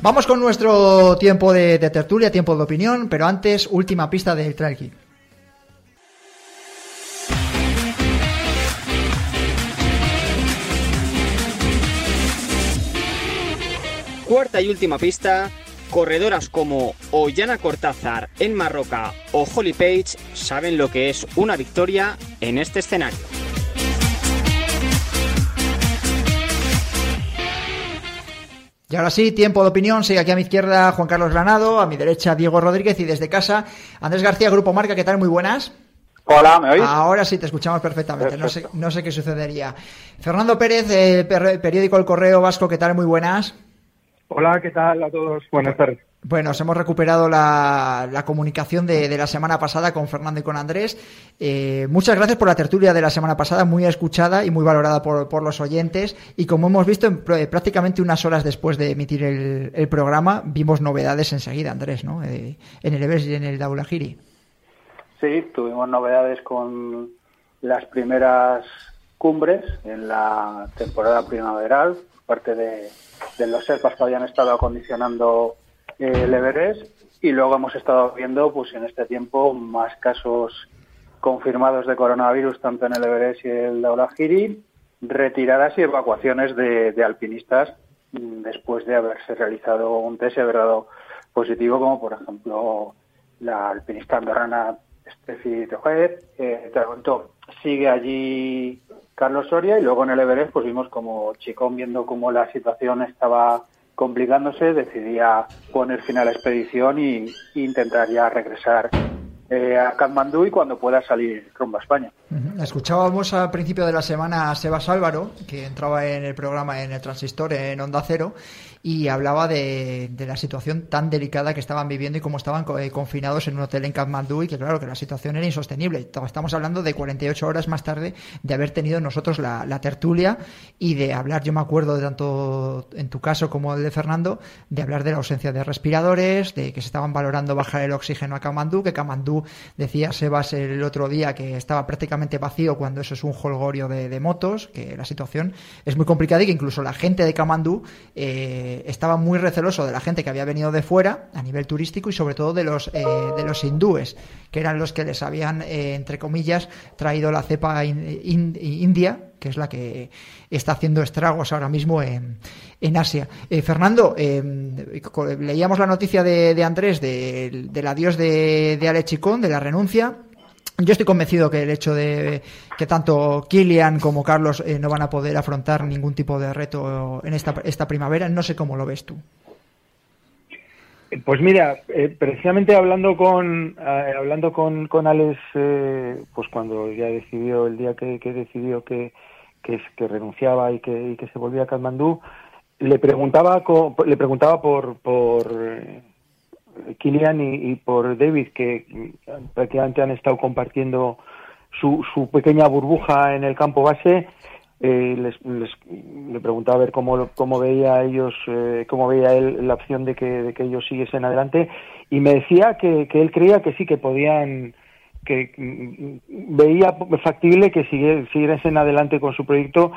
Vamos con nuestro tiempo de, tertulia, tiempo de opinión, pero antes, última pista del Trail Cuarta y última pista, corredoras como Ollana Cortázar en Marroca o Holly Page saben lo que es una victoria en este escenario. Y ahora sí, tiempo de opinión. Sigue aquí a mi izquierda Juan Carlos Granado, a mi derecha Diego Rodríguez y desde casa Andrés García, Grupo Marca. ¿Qué tal? Muy buenas. Hola, ¿me oís? Ahora sí, te escuchamos perfectamente. No sé, no sé qué sucedería. Fernando Pérez, el periódico El Correo Vasco. ¿Qué tal? Muy buenas. Hola, ¿qué tal a todos? Buenas tardes. Bueno, os hemos recuperado la, comunicación de, la semana pasada con Fernando y con Andrés. Eh, muchas gracias por la tertulia de la semana pasada, muy escuchada y muy valorada por, los oyentes. Y como hemos visto, en, prácticamente unas horas después de emitir el, programa, vimos novedades enseguida, Andrés, ¿no? Eh, en el EBES y en el Daulagiri. Sí, tuvimos novedades con las primeras cumbres en la temporada primaveral, parte de, de los serpas que habían estado acondicionando el Everest y luego hemos estado viendo pues en este tiempo más casos confirmados de coronavirus tanto en el Everest y el Daulagiri, retiradas y evacuaciones de, alpinistas mm, después de haberse realizado un test y haber dado positivo, como por ejemplo la alpinista andorrana Steffi Tejuez. Eh, sigue allí Carlos Soria y luego en el Everest pues vimos como Chicón viendo cómo la situación estaba complicándose, decidía poner fin a la expedición y, intentar ya regresar eh, a Katmandú y cuando pueda salir rumbo a España. Escuchábamos al principio de la semana a Sebas Álvaro, que entraba en el programa en el Transistor en Onda Cero, y hablaba de, la situación tan delicada que estaban viviendo y cómo estaban eh, confinados en un hotel en Kathmandú y que claro que la situación era insostenible. Estamos hablando de 48 horas más tarde de haber tenido nosotros la, tertulia y de hablar, yo me acuerdo de tanto en tu caso como de Fernando, de hablar de la ausencia de respiradores, de que se estaban valorando bajar el oxígeno a Kamandú, que Kamandú decía Sebas el otro día que estaba prácticamente vacío cuando eso es un holgorio de, motos, que la situación es muy complicada y que incluso la gente de Kamandú eh, estaba muy receloso de la gente que había venido de fuera a nivel turístico y sobre todo de los, eh, de los hindúes, que eran los que les habían, eh, entre comillas, traído la cepa india, que es la que está haciendo estragos ahora mismo en, en Asia. Eh, Fernando, leíamos la noticia de, Andrés del adiós de, de Alechicón, de la renuncia. Yo estoy convencido que el hecho de que tanto Kilian como Carlos eh, no van a poder afrontar ningún tipo de reto en esta, esta primavera, no sé cómo lo ves tú. Pues mira, eh, precisamente hablando con eh, hablando con, con Alex, pues cuando ya decidió el día que, decidió que, que, renunciaba y que, y que se volvía a Katmandú, le preguntaba le preguntaba por por Kilian y, por David, que prácticamente han estado compartiendo su, su pequeña burbuja en el campo base. Eh, les, le preguntaba a ver cómo, cómo veía ellos, eh, cómo veía él la opción de que, de que ellos siguiesen adelante y me decía que, que él creía que sí que podían, que mm, veía factible que siguiesen adelante con su proyecto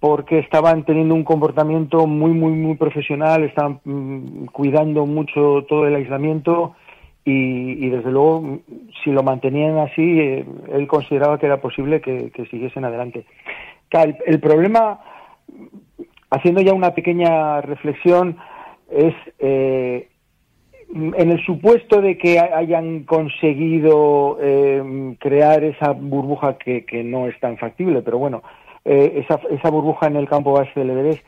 porque estaban teniendo un comportamiento muy, muy, muy profesional, estaban mm, cuidando mucho todo el aislamiento y, desde luego, si lo mantenían así, eh, él consideraba que era posible que, siguiesen adelante. El, problema, haciendo ya una pequeña reflexión, es eh, en el supuesto de que hayan conseguido eh, crear esa burbuja que no es tan factible, pero bueno, eh, esa, esa burbuja en el campo base del Everest,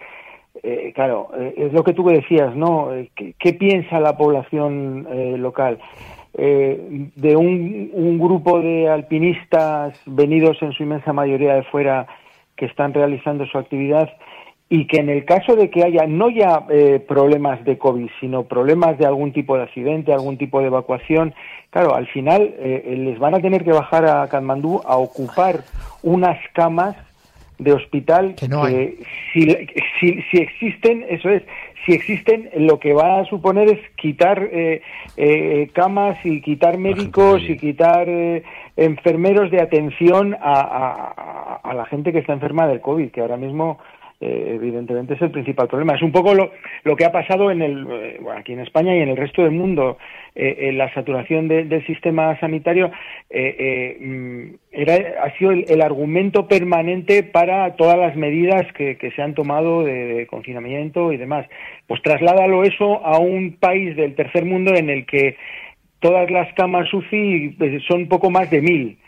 eh, claro, eh, es lo que tú decías, ¿no? ¿Qué, piensa la población local? de un, grupo de alpinistas venidos en su inmensa mayoría de fuera que están realizando su actividad y que en el caso de que haya no ya problemas de COVID, sino problemas de algún tipo de accidente, algún tipo de evacuación, claro, al final les van a tener que bajar a Katmandú a ocupar unas camas de hospital que, no si, si, existen, eso es, si existen, lo que va a suponer es quitar eh, eh, camas y quitar médicos y quitar eh, enfermeros de atención a, a, la gente que está enferma del COVID, que ahora mismo eh, evidentemente es el principal problema. Es un poco lo, que ha pasado en el, eh, aquí en España y en el resto del mundo. Eh, en la saturación del sistema sanitario mm, era, ha sido el, argumento permanente para todas las medidas que, que se han tomado de, confinamiento y demás. Pues trasládalo eso a un país del tercer mundo en el que todas las camas UCI son poco más de mil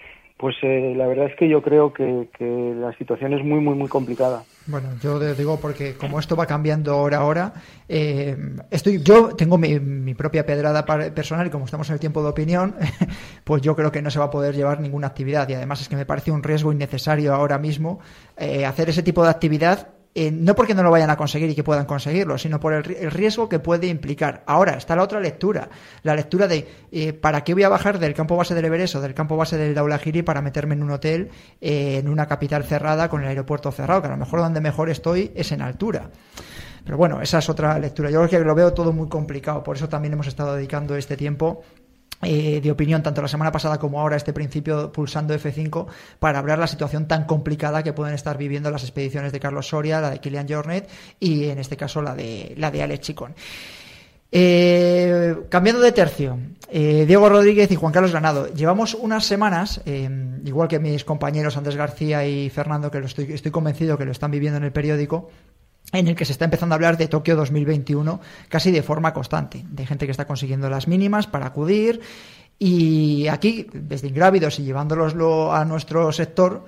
pues eh, la verdad es que yo creo que, la situación es muy, muy, muy complicada. Bueno, yo digo porque como esto va cambiando hora a hora, eh, estoy, yo tengo mi, propia pedrada personal y como estamos en el tiempo de opinión, pues yo creo que no se va a poder llevar ninguna actividad y además es que me parece un riesgo innecesario ahora mismo eh, hacer ese tipo de actividad eh, no porque no lo vayan a conseguir y que puedan conseguirlo, sino por el, riesgo que puede implicar. Ahora está la otra lectura, la lectura de eh, ¿para qué voy a bajar del campo base del Everest o del campo base del Daulahiri para meterme en un hotel eh, en una capital cerrada con el aeropuerto cerrado? Que a lo mejor donde mejor estoy es en altura. Pero bueno, esa es otra lectura. Yo creo que lo veo todo muy complicado, por eso también hemos estado dedicando este tiempo eh, de opinión tanto la semana pasada como ahora este principio pulsando F5 para hablar la situación tan complicada que pueden estar viviendo las expediciones de Carlos Soria, la de Kilian Jornet y en este caso la de la de Alex Chicón. Eh, cambiando de tercio, eh, Diego Rodríguez y Juan Carlos Granado. Llevamos unas semanas, igual que mis compañeros Andrés García y Fernando, que lo estoy, estoy convencido que lo están viviendo en el periódico, en el que se está empezando a hablar de Tokio 2021 casi de forma constante, de gente que está consiguiendo las mínimas para acudir y aquí, desde Ingrávidos y llevándoloslo a nuestro sector,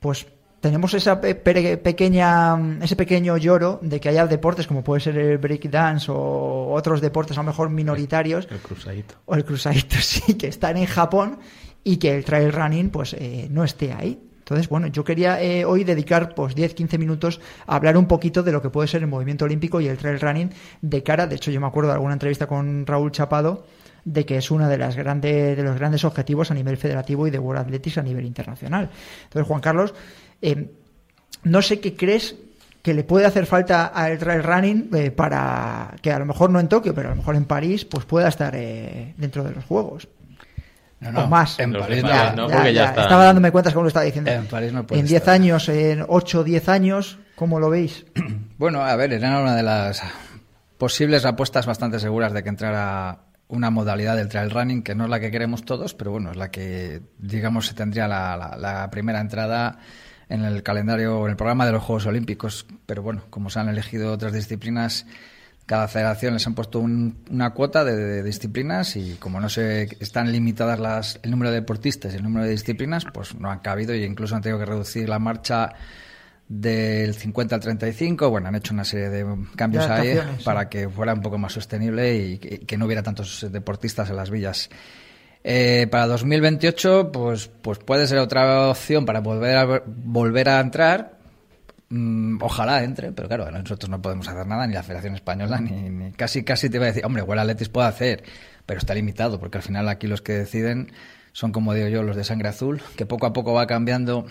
pues tenemos esa pequeña, ese pequeño lloro de que haya deportes como puede ser el breakdance o otros deportes a lo mejor minoritarios. El cruzadito. O el cruzadito, sí, que están en Japón y que el trail running pues eh, no esté ahí. Entonces, bueno, yo quería eh, hoy dedicar pues 10-15 minutos a hablar un poquito de lo que puede ser el movimiento olímpico y el trail running de cara, de hecho yo me acuerdo de alguna entrevista con Raúl Chapado, de que es uno de, las grandes, de los grandes objetivos a nivel federativo y de World Athletics a nivel internacional. Entonces, Juan Carlos, eh, no sé qué crees que le puede hacer falta al trail running eh, para que a lo mejor no en Tokio, pero a lo mejor en París, pues pueda estar dentro de los Juegos. No, o más. En París no, porque ya, está... Estaba dándome cuentas como lo estaba diciendo. En París no puede En 10 años, en 8 o 10 años, ¿cómo lo veis? Bueno, a ver, era una de las posibles apuestas bastante seguras de que entrara una modalidad del trail running que no es la que queremos todos, pero bueno, es la que, digamos, se tendría la, la primera entrada en el calendario, en el programa de los Juegos Olímpicos. Pero bueno, como se han elegido otras disciplinas cada federación les han puesto una cuota de, disciplinas y como no se están limitadas las, el número de deportistas y el número de disciplinas, pues no han cabido y incluso han tenido que reducir la marcha del 50 al 35. Bueno, han hecho una serie de cambios ahí para que fuera un poco más sostenible y que, no hubiera tantos deportistas en las villas. Eh, para 2028, pues, pues puede ser otra opción para volver a, volver a entrar, ojalá entre, pero claro, nosotros no podemos hacer nada, ni la Federación Española, ni, casi casi te iba a decir, hombre, igual Atletis puede hacer, pero está limitado, porque al final aquí los que deciden son, como digo yo, los de sangre azul, que poco a poco va cambiando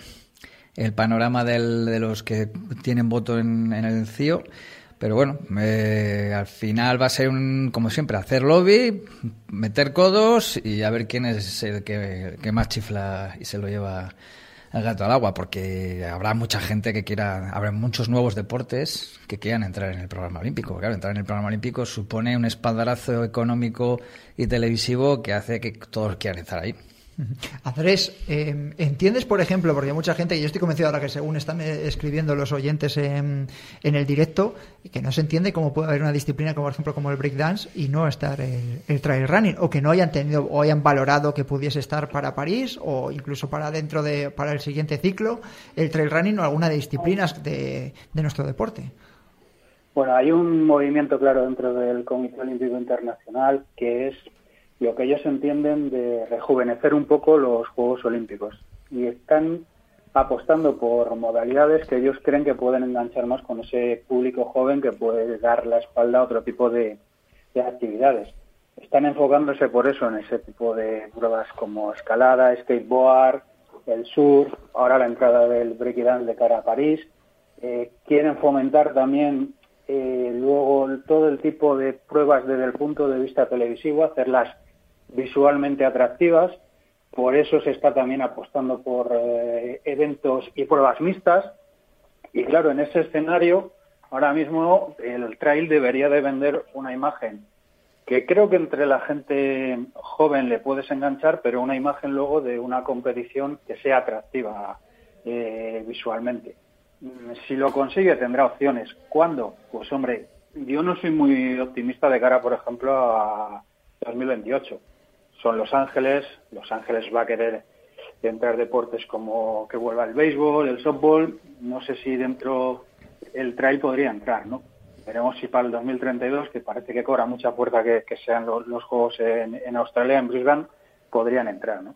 el panorama del, de los que tienen voto en, el CIO. Pero bueno, al final va a ser, un, como siempre, hacer lobby, meter codos y a ver quién es el que más chifla y se lo lleva el gato al agua, porque habrá mucha gente que quiera, habrá muchos nuevos deportes que quieran entrar en el programa olímpico. Claro, entrar en el programa olímpico supone un espaldarazo económico y televisivo que hace que todos quieran estar ahí. Andrés, em, ¿entiendes, por ejemplo, porque hay mucha gente, y yo estoy convencido ahora que según están eh, escribiendo los oyentes en, en, el directo, que no se entiende cómo puede haber una disciplina como, por ejemplo, como el breakdance y no estar el, trail running, o que no hayan tenido o hayan valorado que pudiese estar para París o incluso para dentro de, para el siguiente ciclo, el trail running o alguna de disciplinas de nuestro deporte? Bueno, hay un movimiento claro dentro del Comité Olímpico Internacional que es lo que ellos entienden de rejuvenecer un poco los Juegos Olímpicos y están apostando por modalidades que ellos creen que pueden enganchar más con ese público joven que puede dar la espalda a otro tipo de, actividades. Están enfocándose por eso en ese tipo de pruebas como escalada, skateboard, el surf, ahora la entrada del breakdance de cara a París. Eh, quieren fomentar también eh, luego todo el tipo de pruebas desde el punto de vista televisivo, hacerlas visualmente atractivas. Por eso se está también apostando por eh, eventos y pruebas mixtas. Y claro, en ese escenario, ahora mismo el trail debería de vender una imagen que creo que entre la gente joven le puedes enganchar, pero una imagen luego de una competición que sea atractiva eh, visualmente. Si lo consigue tendrá opciones. ¿Cuándo? Pues hombre, yo no soy muy optimista de cara, por ejemplo, a 2028 son Los Ángeles. Los Ángeles va a querer entrar deportes como que vuelva el béisbol, el softball. No sé si dentro el trail podría entrar, ¿no? Veremos si para el 2032, que parece que cobra mucha fuerza que, sean los, Juegos en, en, Australia, en Brisbane, podrían entrar, ¿no?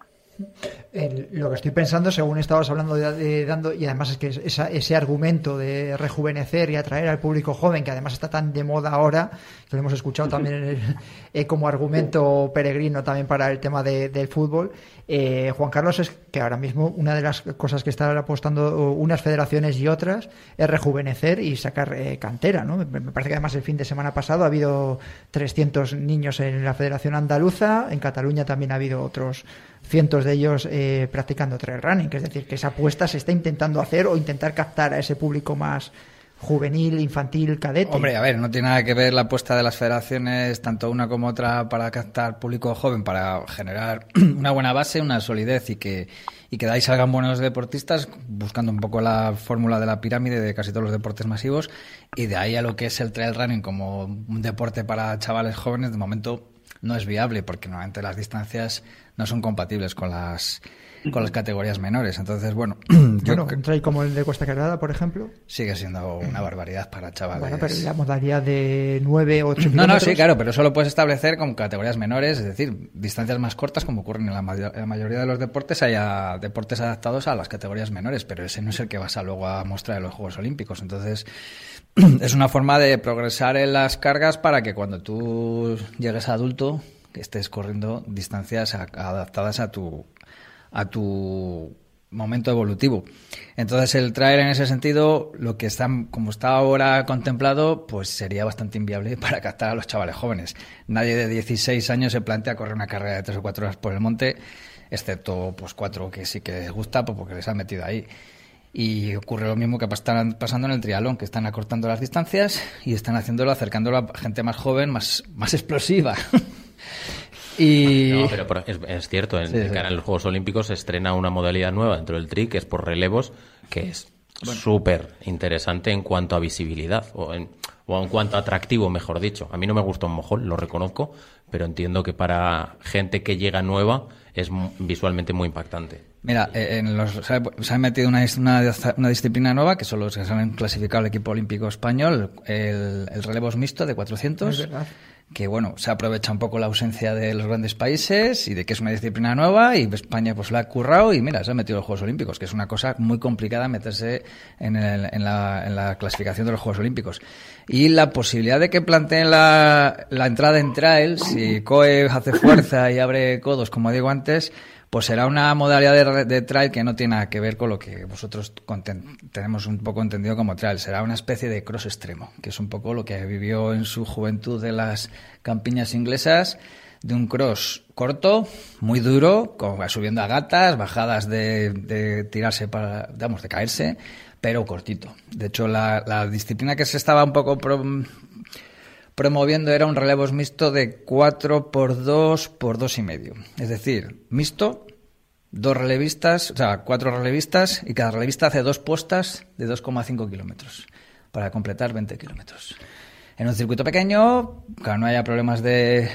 Lo que estoy pensando, según estabas hablando de, dando, y además es que ese argumento de rejuvenecer y atraer al público joven, que además está tan de moda ahora, que lo hemos escuchado también eh, como argumento peregrino también para el tema del fútbol, eh, Juan Carlos, es que ahora mismo una de las cosas que están apostando unas federaciones y otras es rejuvenecer y sacar eh, cantera. ¿no? Me parece que además el fin de semana pasado ha habido 300 niños en la Federación Andaluza, en Cataluña también ha habido otros cientos de ellos eh, practicando trail running. Es decir, que esa apuesta se está intentando hacer o intentar captar a ese público más juvenil, infantil, cadete. Hombre, a ver, no tiene nada que ver la apuesta de las federaciones, tanto una como otra, para captar público joven, para generar una buena base, una solidez y que, y que de ahí salgan buenos deportistas, buscando un poco la fórmula de la pirámide de casi todos los deportes masivos, y de ahí a lo que es el trail running como un deporte para chavales jóvenes, de momento no es viable, porque normalmente las distancias no son compatibles con las con las categorías menores. Entonces, bueno, yo bueno, como el de Cuesta Quebrada, por ejemplo. Sigue siendo una barbaridad para chavales. Bueno, pero la modalidad de 9, 8 No, no, sí, claro, pero eso lo puedes establecer con categorías menores, es decir, distancias más cortas, como ocurre en la, mayoría de los deportes, haya deportes adaptados a las categorías menores, pero ese no es el que vas a luego a mostrar en los Juegos Olímpicos. Entonces, es una forma de progresar en las cargas para que cuando tú llegues a adulto estés corriendo distancias adaptadas a tu a tu momento evolutivo. Entonces el traer en ese sentido, lo que está, como está ahora contemplado, pues sería bastante inviable para captar a los chavales jóvenes. Nadie de 16 años se plantea correr una carrera de 3 o 4 horas por el monte, excepto pues cuatro que sí que les gusta, pues porque les han metido ahí. Y ocurre lo mismo que está pasando en el trialón, que están acortando las distancias y están haciéndolo, acercándolo a gente más joven, más, más explosiva. Y... No, pero es, cierto, en, cara a los Juegos Olímpicos se estrena una modalidad nueva dentro del tri, que es por relevos, que es súper interesante en cuanto a visibilidad, o, o en cuanto a atractivo, mejor dicho. A mí no me gusta un mojón, lo reconozco, pero entiendo que para gente que llega nueva es visualmente muy impactante. Mira, eh, en los, se ha metido una, una, disciplina nueva, que son los que se han clasificado el equipo olímpico español, el, el relevo mixto de 400 que bueno, se aprovecha un poco la ausencia de los grandes países y de que es una disciplina nueva y España pues la ha currado y mira, se ha metido en los Juegos Olímpicos, que es una cosa muy complicada meterse en, en, la, en la, clasificación de los Juegos Olímpicos. Y la posibilidad de que planteen la, la entrada en trail, si COE hace fuerza y abre codos, como digo antes, pues será una modalidad de, trail que no tiene nada que ver con lo que vosotros tenemos un poco entendido como trail. Será una especie de cross extremo, que es un poco lo que vivió en su juventud de las campiñas inglesas, de un cross corto, muy duro, subiendo a gatas, bajadas de, tirarse para, digamos, de caerse, pero cortito. De hecho, la, la disciplina que se estaba un poco promoviendo era un relevos mixto de 4 por 2 por 2 y medio. Es decir, mixto, dos relevistas, o sea, cuatro relevistas y cada relevista hace dos puestas de 2,5 kilómetros para completar 20 kilómetros. En un circuito pequeño, que no haya problemas de,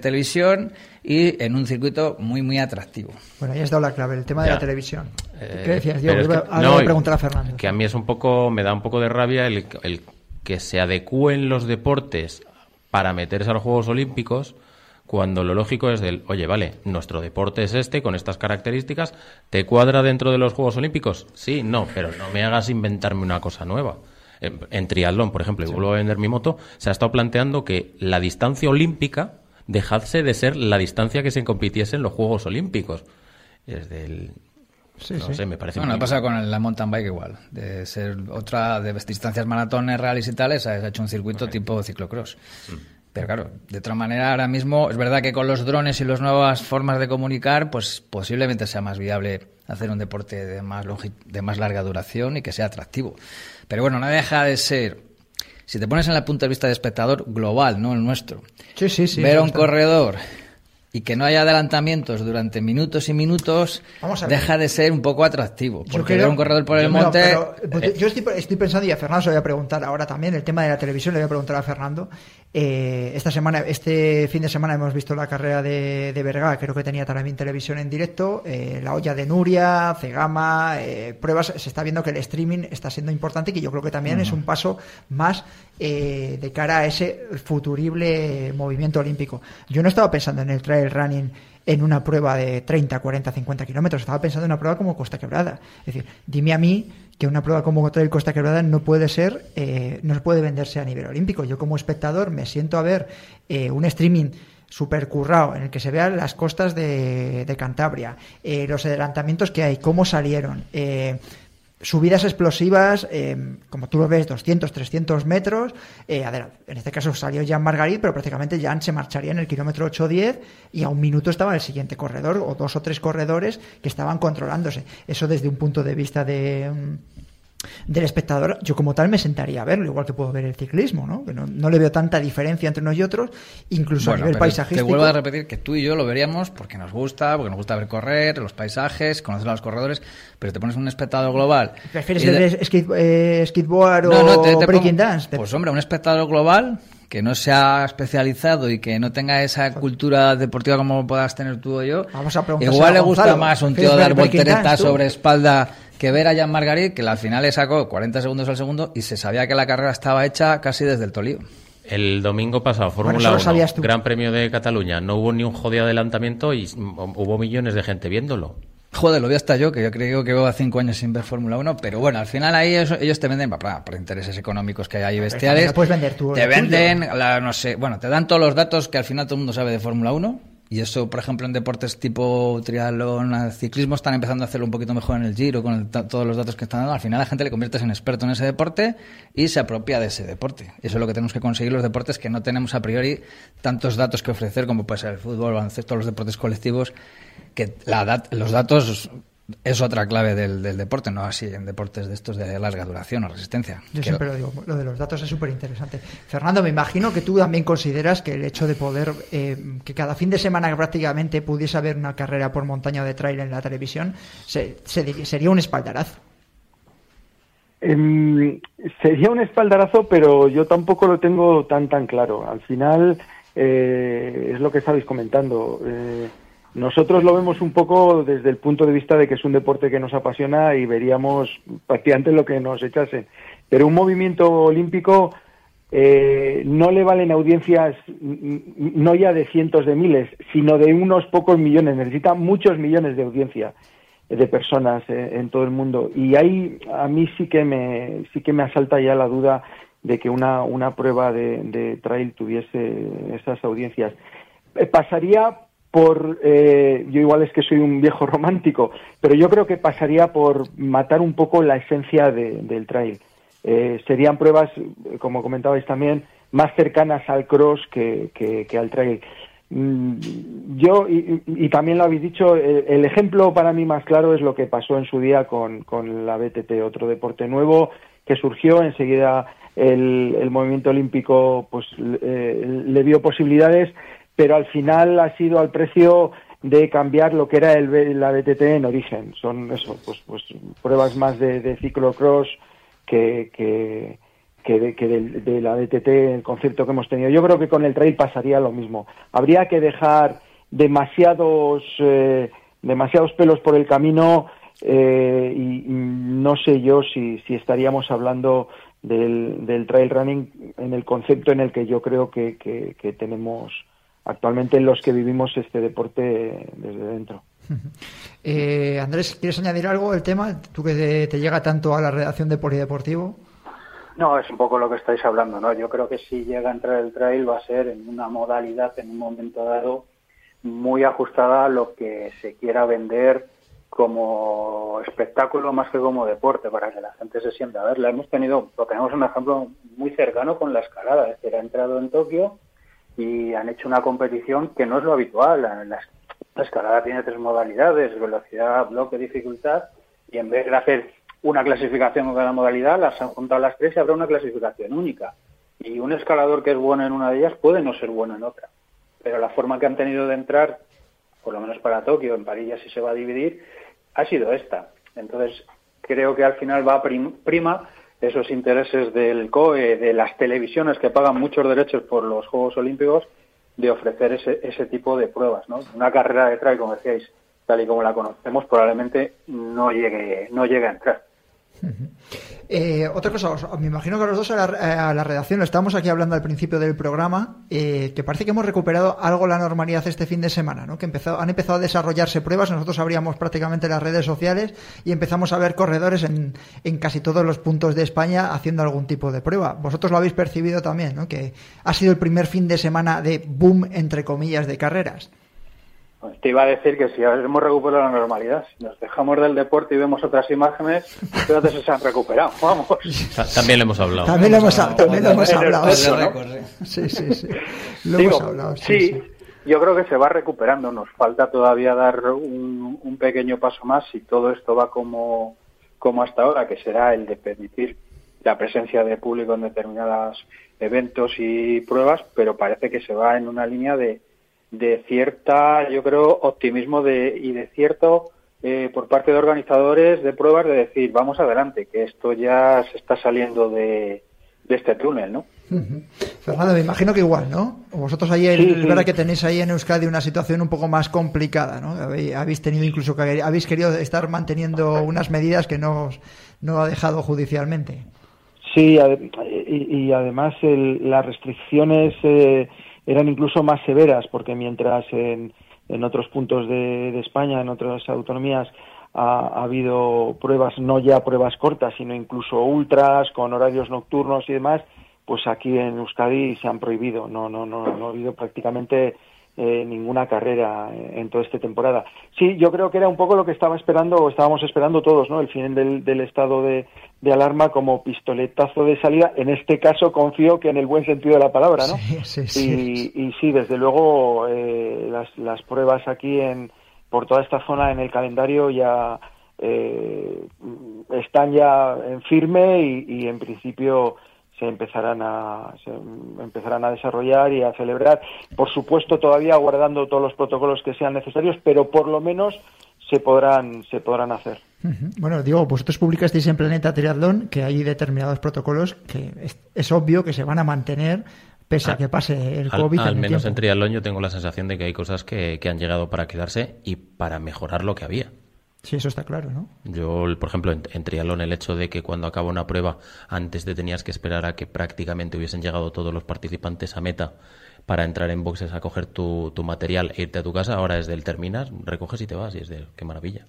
televisión y en un circuito muy, muy atractivo. Bueno, ahí has dado la clave, el tema de la televisión. Eh, ¿Qué decías? Yo a preguntar a Fernando. Que a mí es un poco, me da un poco de rabia el, el que se adecúen los deportes para meterse a los Juegos Olímpicos cuando lo lógico es del, oye, vale, nuestro deporte es este, con estas características, ¿te cuadra dentro de los Juegos Olímpicos? Sí, no, pero no me hagas inventarme una cosa nueva. En, triatlón, por ejemplo, y vuelvo a vender mi moto, se ha estado planteando que la distancia olímpica dejase de ser la distancia que se compitiese en los Juegos Olímpicos. Es del, Sí, no sé, me parece Bueno, pasa con la mountain bike igual. De ser otra de distancias maratones reales y tales, ha hecho un circuito tipo ciclocross. Mm. Pero claro, de otra manera, ahora mismo es verdad que con los drones y las nuevas formas de comunicar, pues posiblemente sea más viable hacer un deporte de más, de más larga duración y que sea atractivo. Pero bueno, no deja de ser, si te pones en el punto de vista de espectador global, no el nuestro, sí, sí, sí, ver a un corredor y que no haya adelantamientos durante minutos y minutos deja de ser un poco atractivo. Porque ver un corredor por el monte. Eh, yo estoy, pensando, y a Fernando se lo voy a preguntar ahora también, el tema de la televisión le voy a preguntar a Fernando. Eh, esta semana, este fin de semana hemos visto la carrera de, de Berga, creo que tenía también televisión en directo, eh, la olla de Nuria, Cegama, pruebas, se está viendo que el streaming está siendo importante y que yo creo que también es un paso más de cara a ese futurible movimiento olímpico. Yo no estaba pensando en el trail running en una prueba de 30, 40, 50 kilómetros. Estaba pensando en una prueba como Costa Quebrada. Es decir, dime a mí que una prueba como Trail Costa Quebrada no puede ser, eh, no puede venderse a nivel olímpico. Yo como espectador me siento a ver eh, un streaming super currado en el que se vean las costas de, Cantabria, eh, los adelantamientos que hay, cómo salieron. Eh, subidas explosivas, eh, como tú lo ves, 200, 300 metros. Eh, en este caso salió Jan Margarit, pero prácticamente Jan se marcharía en el kilómetro 8-10 y a un minuto estaba el siguiente corredor o dos o tres corredores que estaban controlándose. Eso desde un punto de vista de... Mm, del espectador, yo como tal me sentaría a verlo, igual que puedo ver el ciclismo, ¿no? Que no, le veo tanta diferencia entre unos y otros, incluso a nivel paisajístico. Te vuelvo a repetir que tú y yo lo veríamos porque nos gusta, porque nos gusta ver correr, los paisajes, conocer a los corredores, pero te pones un espectador global. ¿Prefieres ver eh, skateboard o breaking dance? Pues hombre, un espectador global que no sea especializado y que no tenga esa cultura deportiva como puedas tener tú o yo, Vamos a igual le gusta más un tío dar volteretas sobre espalda que ver a Jean Margarit, que al final le sacó 40 segundos al segundo y se sabía que la carrera estaba hecha casi desde el Tolío. El domingo pasado, Fórmula 1, Gran Premio de Cataluña, no hubo ni un jodido adelantamiento y hubo millones de gente viéndolo. Joder, lo vi hasta yo, que yo creo que llevo cinco años sin ver Fórmula 1, pero bueno, al final ahí ellos, te venden por intereses económicos que hay ahí bestiales. puedes vender tú. Te venden, no sé, bueno, te dan todos los datos que al final todo el mundo sabe de Fórmula 1 y eso, por ejemplo, en deportes tipo triatlón, ciclismo, están empezando a hacerlo un poquito mejor en el giro, con todos los datos que están dando. Al final la gente le convierte en experto en ese deporte y se apropia de ese deporte. Eso es lo que tenemos que conseguir los deportes que no tenemos a priori tantos datos que ofrecer como puede ser el fútbol, el baloncesto, los deportes colectivos, que la los datos es otra clave del, deporte, no así en deportes de estos de larga duración o resistencia. Yo siempre lo digo, lo de los datos es súper interesante. Fernando, me imagino que tú también consideras que el hecho de poder, eh, que cada fin de semana prácticamente pudiese haber una carrera por montaña de trail en la televisión, se, sería un espaldarazo. Em, sería un espaldarazo, pero yo tampoco lo tengo tan tan claro. Al final eh, es lo que estabais comentando. Eh, nosotros lo vemos un poco desde el punto de vista de que es un deporte que nos apasiona y veríamos prácticamente lo que nos echase. Pero un movimiento olímpico eh, no le valen audiencias no ya de cientos de miles, sino de unos pocos millones. Necesita muchos millones de audiencia de personas eh, en todo el mundo. Y ahí a mí sí que me, sí que me asalta ya la duda de que una, una prueba de, trail tuviese esas audiencias. Eh, pasaría por, eh, yo igual es que soy un viejo romántico, pero yo creo que pasaría por matar un poco la esencia del trail. serían pruebas, como comentabais también, más cercanas al cross que, que al trail. Mm, yo, y, también lo habéis dicho, el, ejemplo para mí más claro es lo que pasó en su día con, la BTT, otro deporte nuevo que surgió, enseguida el, movimiento olímpico pues eh, le dio posibilidades, pero al final ha sido al precio de cambiar lo que era el, la BTT en origen. Son eso, pues, pues pruebas más de, ciclocross que, que, que, de, la DTT, el concepto que hemos tenido. Yo creo que con el trail pasaría lo mismo. Habría que dejar demasiados, eh, demasiados pelos por el camino eh, y no sé yo si, si estaríamos hablando del, trail running en el concepto en el que yo creo que, que, tenemos actualmente en los que vivimos este deporte desde dentro. Eh, Andrés, ¿quieres añadir algo del tema? Tú que te llega tanto a la redacción de Polideportivo. No, es un poco lo que estáis hablando, ¿no? Yo creo que si llega a entrar el trail va a ser en una modalidad, en un momento dado, muy ajustada a lo que se quiera vender como espectáculo más que como deporte, para que la gente se sienta a verla. Hemos tenido, lo tenemos un ejemplo muy cercano con la escalada, es decir, ha entrado en Tokio y han hecho una competición que no es lo habitual. La, la escalada tiene tres modalidades, velocidad, bloque, dificultad, y en vez de hacer una clasificación con cada modalidad, las han juntado las tres y habrá una clasificación única. Y un escalador que es bueno en una de ellas puede no ser bueno en otra. Pero la forma que han tenido de entrar, por lo menos para Tokio, en París ya sí se va a dividir, ha sido esta. Entonces, creo que al final va a prima esos intereses del COE, de las televisiones que pagan muchos derechos por los Juegos Olímpicos, de ofrecer ese, ese tipo de pruebas. ¿no? Una carrera de trail, como decíais, tal y como la conocemos, probablemente no llegue, no llegue a entrar. Eh, otra cosa, me imagino que los dos a la, redacción, estamos aquí hablando al principio del programa, eh, que parece que hemos recuperado algo la normalidad este fin de semana, ¿no? que han empezado a desarrollarse pruebas, nosotros abríamos prácticamente las redes sociales y empezamos a ver corredores en, en casi todos los puntos de España haciendo algún tipo de prueba. Vosotros lo habéis percibido también, ¿no? que ha sido el primer fin de semana de boom, entre comillas, de carreras. Pues te iba a decir que si hemos recuperado la normalidad, si nos dejamos del deporte y vemos otras imágenes, fíjate se han recuperado, vamos. También lo hemos hablado. También lo hemos, hablado. Sí, sí, sí. Lo hemos hablado. Sí, yo creo que se va recuperando. Nos falta todavía dar un, un, pequeño paso más si todo esto va como, como hasta ahora, que será el de permitir la presencia de público en determinados eventos y pruebas, pero parece que se va en una línea de de cierta, yo creo, optimismo de, y de cierto eh, por parte de organizadores de pruebas de decir, vamos adelante, que esto ya se está saliendo de, este túnel, ¿no? Fernando, me imagino que igual, ¿no? Vosotros ahí, el, verdad que tenéis ahí en Euskadi una situación un poco más complicada, ¿no? Habéis tenido incluso que habéis querido estar manteniendo unas medidas que no, no ha dejado judicialmente. Sí, y, además las restricciones eh, eran incluso más severas, porque mientras en, en otros puntos de, España, en otras autonomías, ha, habido pruebas, no ya pruebas cortas, sino incluso ultras, con horarios nocturnos y demás, pues aquí en Euskadi se han prohibido, no, no, no, no ha habido prácticamente eh, ninguna carrera en toda esta temporada. Sí, yo creo que era un poco lo que estaba esperando, o estábamos esperando todos, ¿no? El fin del, del estado de, de, alarma como pistoletazo de salida. En este caso confío que en el buen sentido de la palabra, ¿no? Sí, sí, y, y, sí, desde luego eh, las, las pruebas aquí en por toda esta zona en el calendario ya eh, están ya en firme y, y en principio se empezarán a se empezarán a desarrollar y a celebrar por supuesto todavía guardando todos los protocolos que sean necesarios pero por lo menos se podrán, se podrán hacer. Bueno, digo, vosotros publicasteis en Planeta Triathlon que hay determinados protocolos que es, obvio que se van a mantener pese a ah, que pase el COVID. Al, menos en triatlón yo tengo la sensación de que hay cosas que, que han llegado para quedarse y para mejorar lo que había. Sí, eso está claro, ¿no? Yo, por ejemplo, en, en, el hecho de que cuando acaba una prueba antes de tenías que esperar a que prácticamente hubiesen llegado todos los participantes a meta para entrar en boxes a coger tu, tu material e irte a tu casa, ahora es del terminas, recoges y te vas y es de qué maravilla.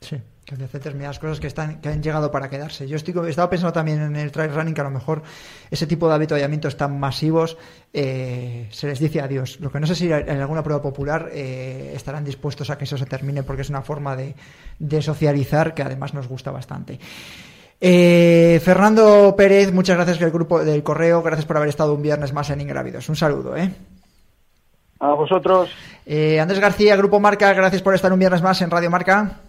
Sí, que hace determinadas cosas que están que han llegado para quedarse. Yo estoy, estaba pensando también en el trail running que a lo mejor ese tipo de avituallamientos tan masivos eh, se les dice adiós. Lo que no sé si en alguna prueba popular eh, estarán dispuestos a que eso se termine porque es una forma de, de socializar que además nos gusta bastante. Eh, Fernando Pérez, muchas gracias del grupo del correo, gracias por haber estado un viernes más en Ingrávidos. Un saludo, ¿eh? A vosotros. Andrés García, Grupo Marca, gracias por estar un viernes más en Radio Marca.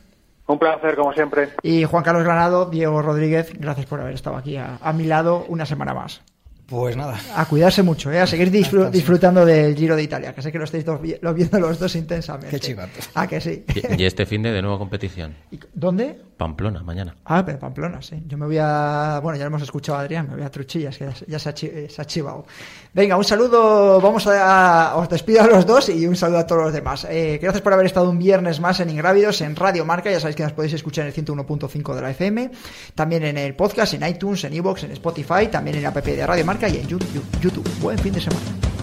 Un placer, como siempre. Y Juan Carlos Granado, Diego Rodríguez, gracias por haber estado aquí a, mi lado una semana más. Pues nada. A cuidarse mucho, ¿eh? a seguir disfrutando del Giro de Italia, que sé que lo estáis lo viendo los dos intensamente. Qué chivato. Ah, que sí. Y, este fin de, de nueva competición. ¿Dónde? Pamplona, mañana. Ah, pero Pamplona, sí. Yo me voy a. Bueno, ya lo hemos escuchado a Adrián, me voy a Truchillas, que ya, se, ha chivado. Venga, un saludo. Vamos a. Os despido a los dos y un saludo a todos los demás. Eh, gracias por haber estado un viernes más en Ingrávidos, en Radio Marca. Ya sabéis que nos podéis escuchar en el 101.5 de la FM. También en el podcast, en iTunes, en Evox, en Spotify. También en la app de Radio Marca y en YouTube. Buen fin de semana.